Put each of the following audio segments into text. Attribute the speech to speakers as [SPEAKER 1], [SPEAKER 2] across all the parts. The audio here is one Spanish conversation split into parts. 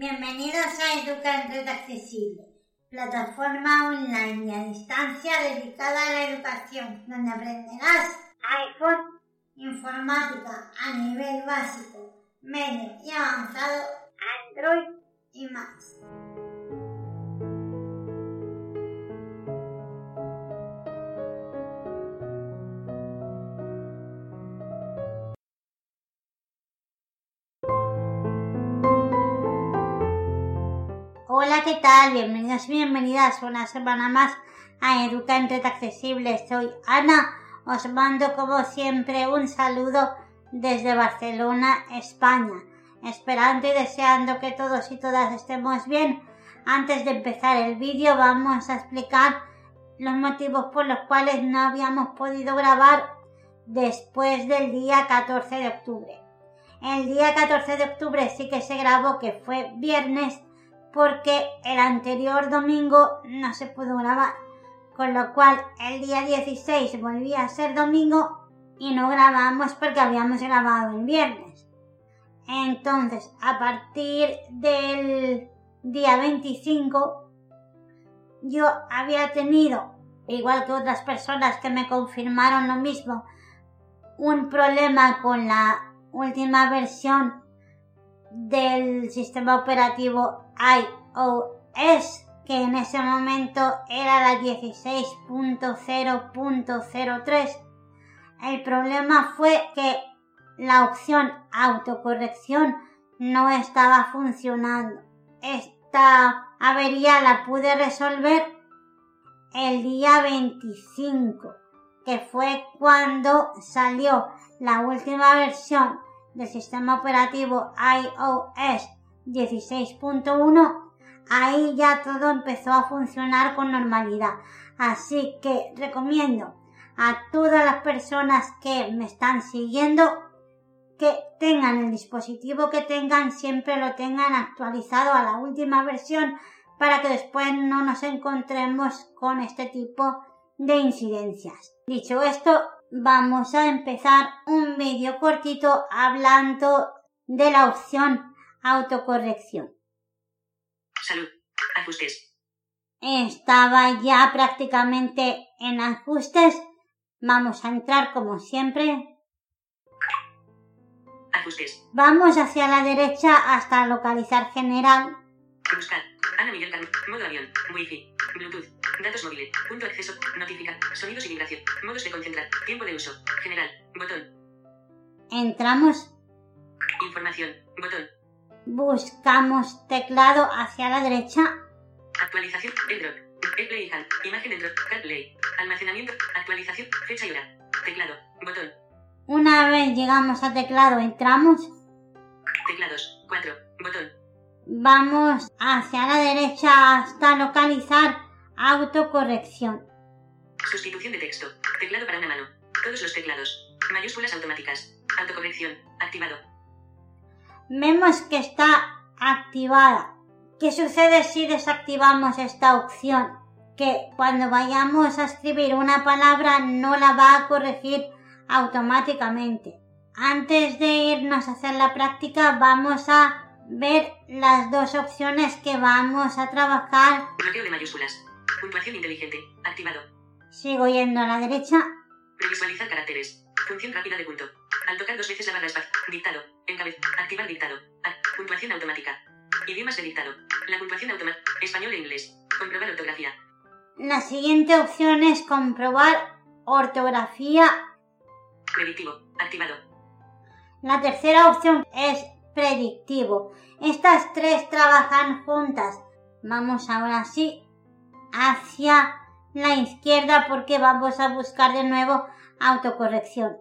[SPEAKER 1] Bienvenidos a Educa en Red Accesible, plataforma online y a distancia dedicada a la educación, donde aprenderás iPhone, informática a nivel básico, medio y avanzado, Android y más. Hola, ¿qué tal? Bienvenidos y bienvenidas una semana más a Educa en Red Accesible. Soy Ana. Os mando como siempre un saludo desde Barcelona, España. Esperando y deseando que todos y todas estemos bien. Antes de empezar el vídeo vamos a explicar los motivos por los cuales no habíamos podido grabar después del día 14 de octubre. El día 14 de octubre sí que se grabó que fue viernes porque el anterior domingo no se pudo grabar, con lo cual el día 16 volvía a ser domingo y no grabamos porque habíamos grabado el viernes. Entonces, a partir del día 25, yo había tenido, igual que otras personas que me confirmaron lo mismo, un problema con la última versión del sistema operativo iOS, que en ese momento era la 16.0.03. El problema fue que la opción autocorrección no estaba funcionando. Esta avería la pude resolver el día 25, que fue cuando salió la última versión del sistema operativo iOS 16.1, ahí ya todo empezó a funcionar con normalidad. Así que recomiendo a todas las personas que me están siguiendo que tengan el dispositivo que tengan, siempre lo tengan actualizado a la última versión para que después no nos encontremos con este tipo de incidencias. Dicho esto, vamos a empezar un vídeo cortito hablando de la opción autocorrección.
[SPEAKER 2] Salud. Ajustes.
[SPEAKER 1] Estaba ya prácticamente en ajustes. Vamos a entrar como siempre.
[SPEAKER 2] Ajustes.
[SPEAKER 1] Vamos hacia la derecha hasta localizar general.
[SPEAKER 2] Buscar. Ana Miguel. Modo avión. Wi-Fi. Bluetooth. Datos móviles. Punto acceso. Notificar. Sonidos y vibración. Modos de concentrar. Tiempo de uso. General. Botón.
[SPEAKER 1] Entramos.
[SPEAKER 2] Información. Botón.
[SPEAKER 1] Buscamos teclado hacia la derecha.
[SPEAKER 2] Actualización. AirDrop. AirPlay y Hand. Imagen dentro. CarPlay. Almacenamiento. Actualización. Fecha y hora. Teclado. Botón.
[SPEAKER 1] Una vez llegamos a teclado, entramos.
[SPEAKER 2] Teclados. 4. Botón.
[SPEAKER 1] Vamos hacia la derecha hasta localizar autocorrección.
[SPEAKER 2] Sustitución de texto. Teclado para una mano. Todos los teclados. Mayúsculas automáticas. Autocorrección. Activado.
[SPEAKER 1] Vemos que está activada. ¿Qué sucede si desactivamos esta opción? Que cuando vayamos a escribir una palabra no la va a corregir automáticamente. Antes de irnos a hacer la práctica vamos a ver las dos opciones que vamos a trabajar.
[SPEAKER 2] Bloqueo de mayúsculas. Puntuación inteligente. Activado.
[SPEAKER 1] Sigo yendo a la derecha.
[SPEAKER 2] Previsualizar caracteres. Función rápida de punto. Al tocar dos veces la barra espacio. Dictado. Encabez. Activar dictado. Puntuación automática. Idiomas de dictado. La puntuación automática. Español e inglés. Comprobar ortografía.
[SPEAKER 1] La siguiente opción es comprobar ortografía.
[SPEAKER 2] Predictivo. Activado.
[SPEAKER 1] La tercera opción es predictivo. Estas tres trabajan juntas. Vamos ahora sí hacia la izquierda porque vamos a buscar de nuevo autocorrección.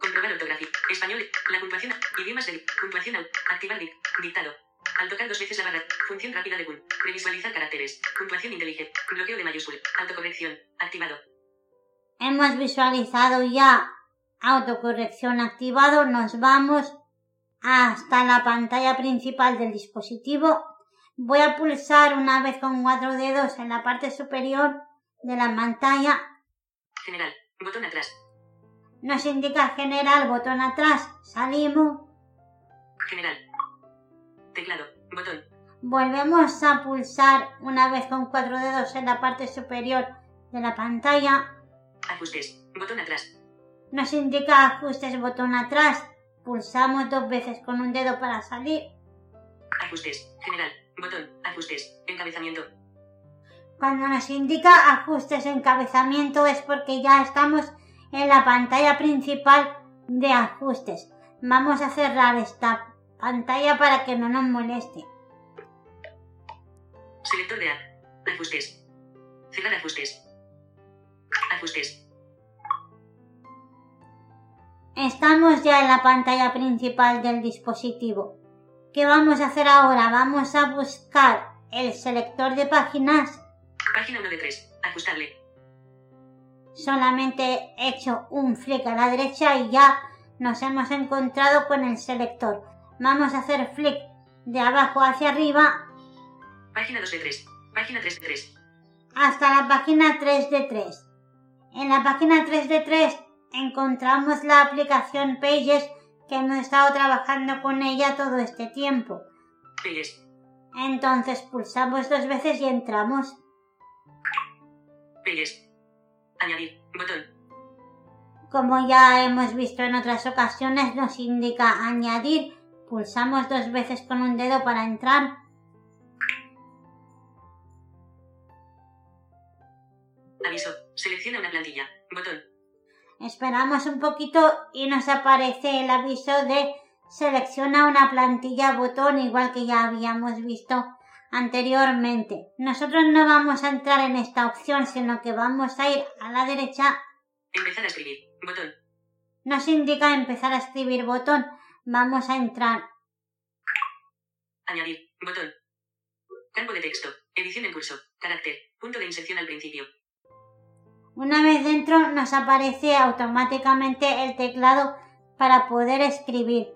[SPEAKER 2] Comprobar ortografía. Español. La puntuación. Idiomas de puntuación. au- Activar dic- dictado. Al tocar dos veces la barra. Función rápida de punto. Previsualizar caracteres. Puntuación inteligente. Bloqueo de mayúscula. Autocorrección. Activado.
[SPEAKER 1] Hemos visualizado ya autocorrección activado. Nos vamos hasta la pantalla principal del dispositivo. Voy a pulsar una vez con cuatro dedos en la parte superior de la pantalla.
[SPEAKER 2] General. Botón atrás.
[SPEAKER 1] Nos indica general, botón atrás. Salimos.
[SPEAKER 2] General. Teclado. Botón.
[SPEAKER 1] Volvemos a pulsar una vez con cuatro dedos en la parte superior de la pantalla.
[SPEAKER 2] Ajustes. Botón atrás.
[SPEAKER 1] Nos indica ajustes botón atrás. Pulsamos dos veces con un dedo para salir.
[SPEAKER 2] Ajustes. General. Botón. Ajustes. Encabezamiento.
[SPEAKER 1] Cuando nos indica ajustes encabezamiento es porque ya estamos en la pantalla principal de ajustes. Vamos a cerrar esta pantalla para que no nos moleste.
[SPEAKER 2] Selector de app. Ajustes. Cerrar ajustes. Ajustes.
[SPEAKER 1] Estamos ya en la pantalla principal del dispositivo. ¿Qué vamos a hacer ahora? Vamos a buscar el selector de páginas.
[SPEAKER 2] Página 1 de 3. Ajustable.
[SPEAKER 1] Solamente he hecho un flick a la derecha y ya nos hemos encontrado con el selector. Vamos a hacer flick de abajo hacia arriba
[SPEAKER 2] Página 2 de 3. Página 3 de 3.
[SPEAKER 1] hasta la página 3 de 3. En la página 3 de 3 encontramos la aplicación Pages que hemos estado trabajando con ella todo este tiempo. Entonces pulsamos dos veces y entramos.
[SPEAKER 2] Añadir. Botón.
[SPEAKER 1] Como ya hemos visto en otras ocasiones, nos indica añadir. Pulsamos dos veces con un dedo para entrar.
[SPEAKER 2] Aviso. Selecciona una plantilla. Botón.
[SPEAKER 1] Esperamos un poquito y nos aparece el aviso de selecciona una plantilla botón igual que ya habíamos visto anteriormente. Nosotros no vamos a entrar en esta opción, sino que vamos a ir a la derecha.
[SPEAKER 2] Empezar a escribir. Botón.
[SPEAKER 1] Nos indica empezar a escribir botón. Vamos a entrar.
[SPEAKER 2] Añadir. Botón. Campo de texto. Edición en curso. Carácter. Punto de inserción al principio.
[SPEAKER 1] Una vez dentro nos aparece automáticamente el teclado para poder escribir.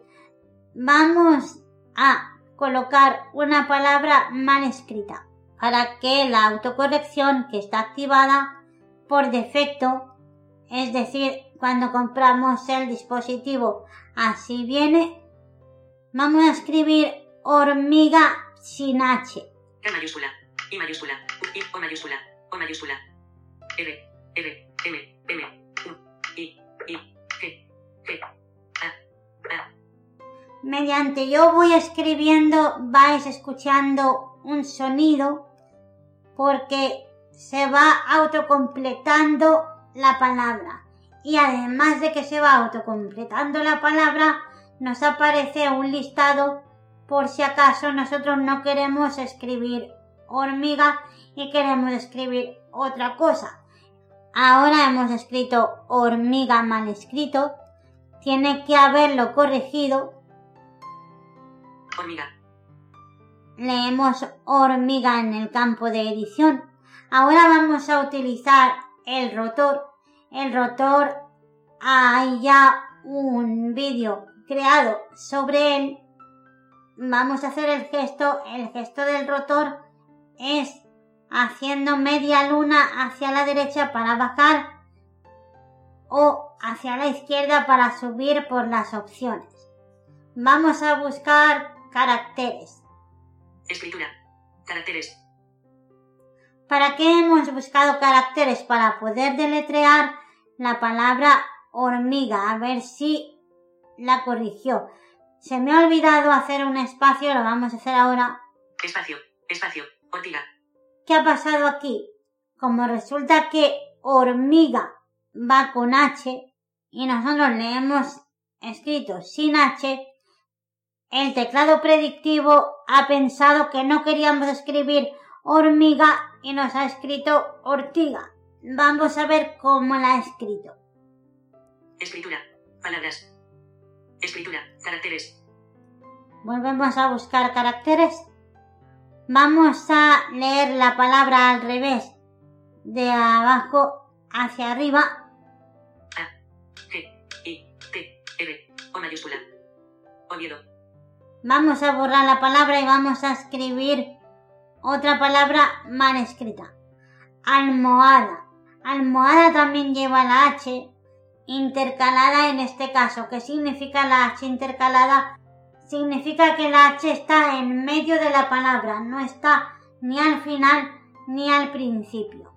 [SPEAKER 1] Vamos a colocar una palabra mal escrita para que la autocorrección que está activada por defecto, es decir, cuando compramos el dispositivo así viene, vamos a escribir hormiga sin H.
[SPEAKER 2] K mayúscula. I mayúscula. I, O mayúscula. O mayúscula. R. R. M. M. U. I. I. G. G. A. A.
[SPEAKER 1] Mediante yo voy escribiendo vais escuchando un sonido porque se va autocompletando la palabra. Y además de que se va autocompletando la palabra, nos aparece un listado por si acaso nosotros no queremos escribir hormiga y queremos escribir otra cosa. Ahora hemos escrito hormiga mal escrito, tiene que haberlo corregido
[SPEAKER 2] Hormiga.
[SPEAKER 1] leemos hormiga en el campo de edición. Ahora vamos a utilizar el rotor. El rotor hay ya un vídeo creado sobre él. Vamos a hacer el gesto. El gesto del rotor haciendo media luna hacia la derecha para bajar o hacia la izquierda para subir por las opciones. Vamos a buscar caracteres.
[SPEAKER 2] Escritura. Caracteres.
[SPEAKER 1] ¿Para qué hemos buscado caracteres? Para poder deletrear la palabra hormiga, a ver si la corrigió. Se me ha olvidado hacer un espacio, lo vamos a hacer ahora.
[SPEAKER 2] Espacio. Espacio. Ortiga.
[SPEAKER 1] ¿Qué ha pasado aquí? Como resulta que hormiga va con H y nosotros le hemos escrito sin H, el teclado predictivo ha pensado que no queríamos escribir hormiga y nos ha escrito ortiga. Vamos a ver cómo la ha escrito.
[SPEAKER 2] Escritura. Palabras. Escritura. Caracteres.
[SPEAKER 1] Volvemos a buscar caracteres. Vamos a leer la palabra al revés, de abajo hacia arriba.
[SPEAKER 2] A. G. I. T. R. O mayúscula. Oviedo.
[SPEAKER 1] Vamos a borrar la palabra y vamos a escribir otra palabra mal escrita. Almohada. Almohada también lleva la H intercalada en este caso. ¿Qué significa la H intercalada? Significa que la H está en medio de la palabra, no está ni al final ni al principio.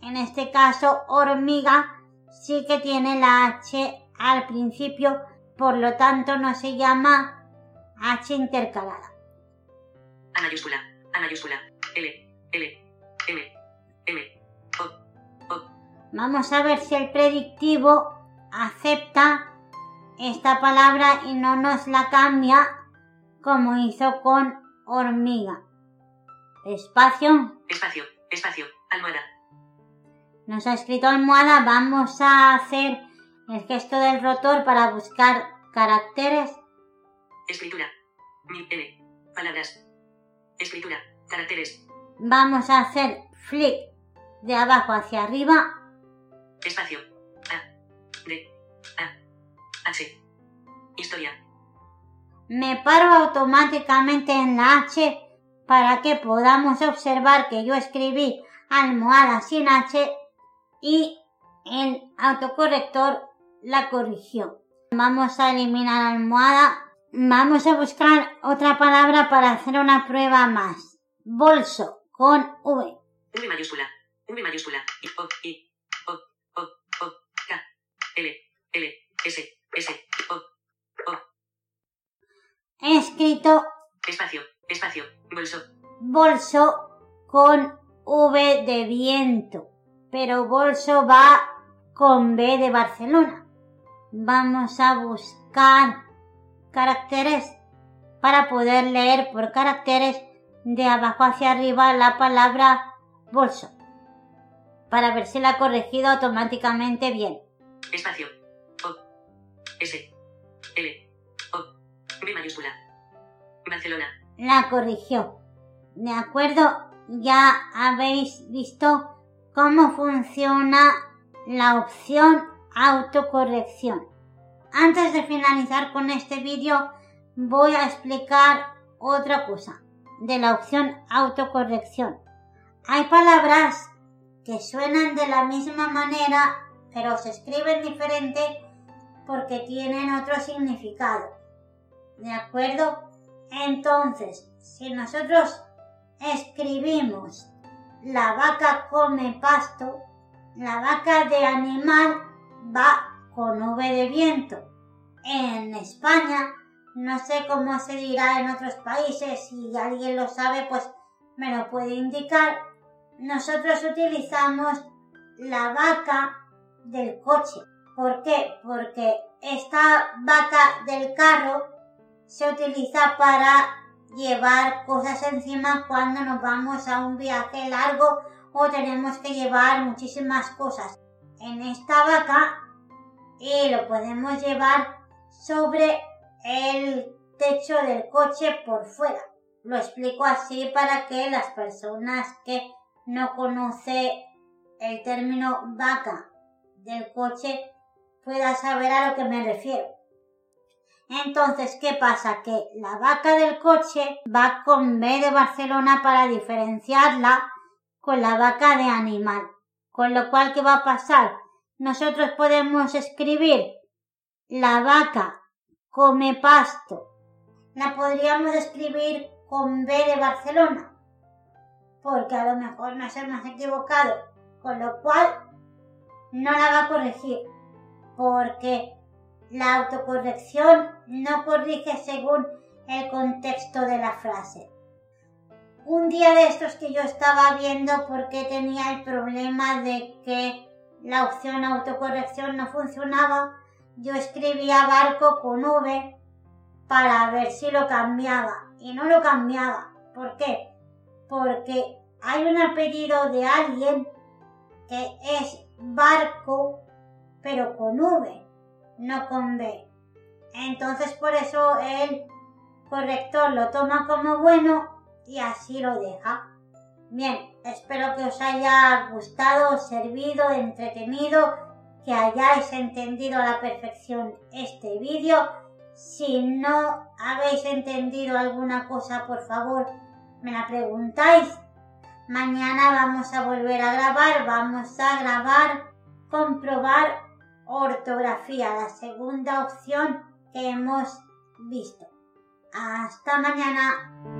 [SPEAKER 1] En este caso, hormiga sí que tiene la H al principio, por lo tanto no se llama H intercalada.
[SPEAKER 2] A mayúscula, A mayúscula, L, L, M, M, O, O.
[SPEAKER 1] Vamos a ver si el predictivo acepta esta palabra y no nos la cambia como hizo con hormiga. Espacio.
[SPEAKER 2] Espacio, espacio, almohada.
[SPEAKER 1] Nos ha escrito almohada. Vamos a hacer el gesto del rotor para buscar caracteres.
[SPEAKER 2] Escritura. N. Palabras. Escritura. Caracteres.
[SPEAKER 1] Vamos a hacer flick de abajo hacia arriba.
[SPEAKER 2] Espacio. A. D. A. H. Historia.
[SPEAKER 1] Me paro automáticamente en la H para que podamos observar que yo escribí almohada sin H y el autocorrector la corrigió. Vamos a eliminar almohada. Vamos a buscar otra palabra para hacer una prueba más. Bolso con V.
[SPEAKER 2] V mayúscula. V mayúscula. I, O, I, O, O, O, K, L, S, S, O, O.
[SPEAKER 1] He escrito
[SPEAKER 2] Espacio, espacio, bolso.
[SPEAKER 1] Bolso con V de viento, pero bolso va con B de Barcelona. Vamos a buscar caracteres para poder leer por caracteres de abajo hacia arriba la palabra bolso, para ver si la ha corregido automáticamente bien.
[SPEAKER 2] Espacio. O. S. L. O. B mayúscula. Barcelona.
[SPEAKER 1] La corrigió. De acuerdo, ya habéis visto cómo funciona la opción autocorrección. Antes de finalizar con este vídeo, voy a explicar otra cosa de la opción autocorrección. Hay palabras que suenan de la misma manera, pero se escriben diferente porque tienen otro significado. ¿De acuerdo? Entonces, si nosotros escribimos la vaca come pasto, la vaca de animal va con V de viento. En España, no sé cómo se dirá en otros países, si alguien lo sabe, pues me lo puede indicar. Nosotros utilizamos la vaca del coche. ¿Por qué? Porque esta vaca del carro se utiliza para llevar cosas encima cuando nos vamos a un viaje largo o tenemos que llevar muchísimas cosas. En esta vaca y lo podemos llevar sobre el techo del coche por fuera. Lo explico así para que las personas que no conocen el término vaca del coche puedan saber a lo que me refiero. Entonces, ¿qué pasa? Que la vaca del coche va con B de Barcelona para diferenciarla con la vaca de animal. Con lo cual, ¿qué va a pasar? Nosotros podemos escribir la vaca come pasto. La podríamos escribir con B de Barcelona. Porque a lo mejor nos hemos equivocado. Con lo cual, no la va a corregir. Porque la autocorrección no corrige según el contexto de la frase. Un día de estos que yo estaba viendo porque tenía el problema de que la opción autocorrección no funcionaba, yo escribía barco con V para ver si lo cambiaba y no lo cambiaba. ¿Por qué? Porque hay un apellido de alguien que es barco pero con V no con B. Entonces por eso el corrector lo toma como bueno y así lo deja. Bien, espero que os haya gustado, servido, entretenido, que hayáis entendido a la perfección este vídeo. Si no habéis entendido alguna cosa, por favor, me la preguntáis. Mañana vamos a volver a grabar, vamos a grabar, comprobar ortografía, la segunda opción que hemos visto. Hasta mañana.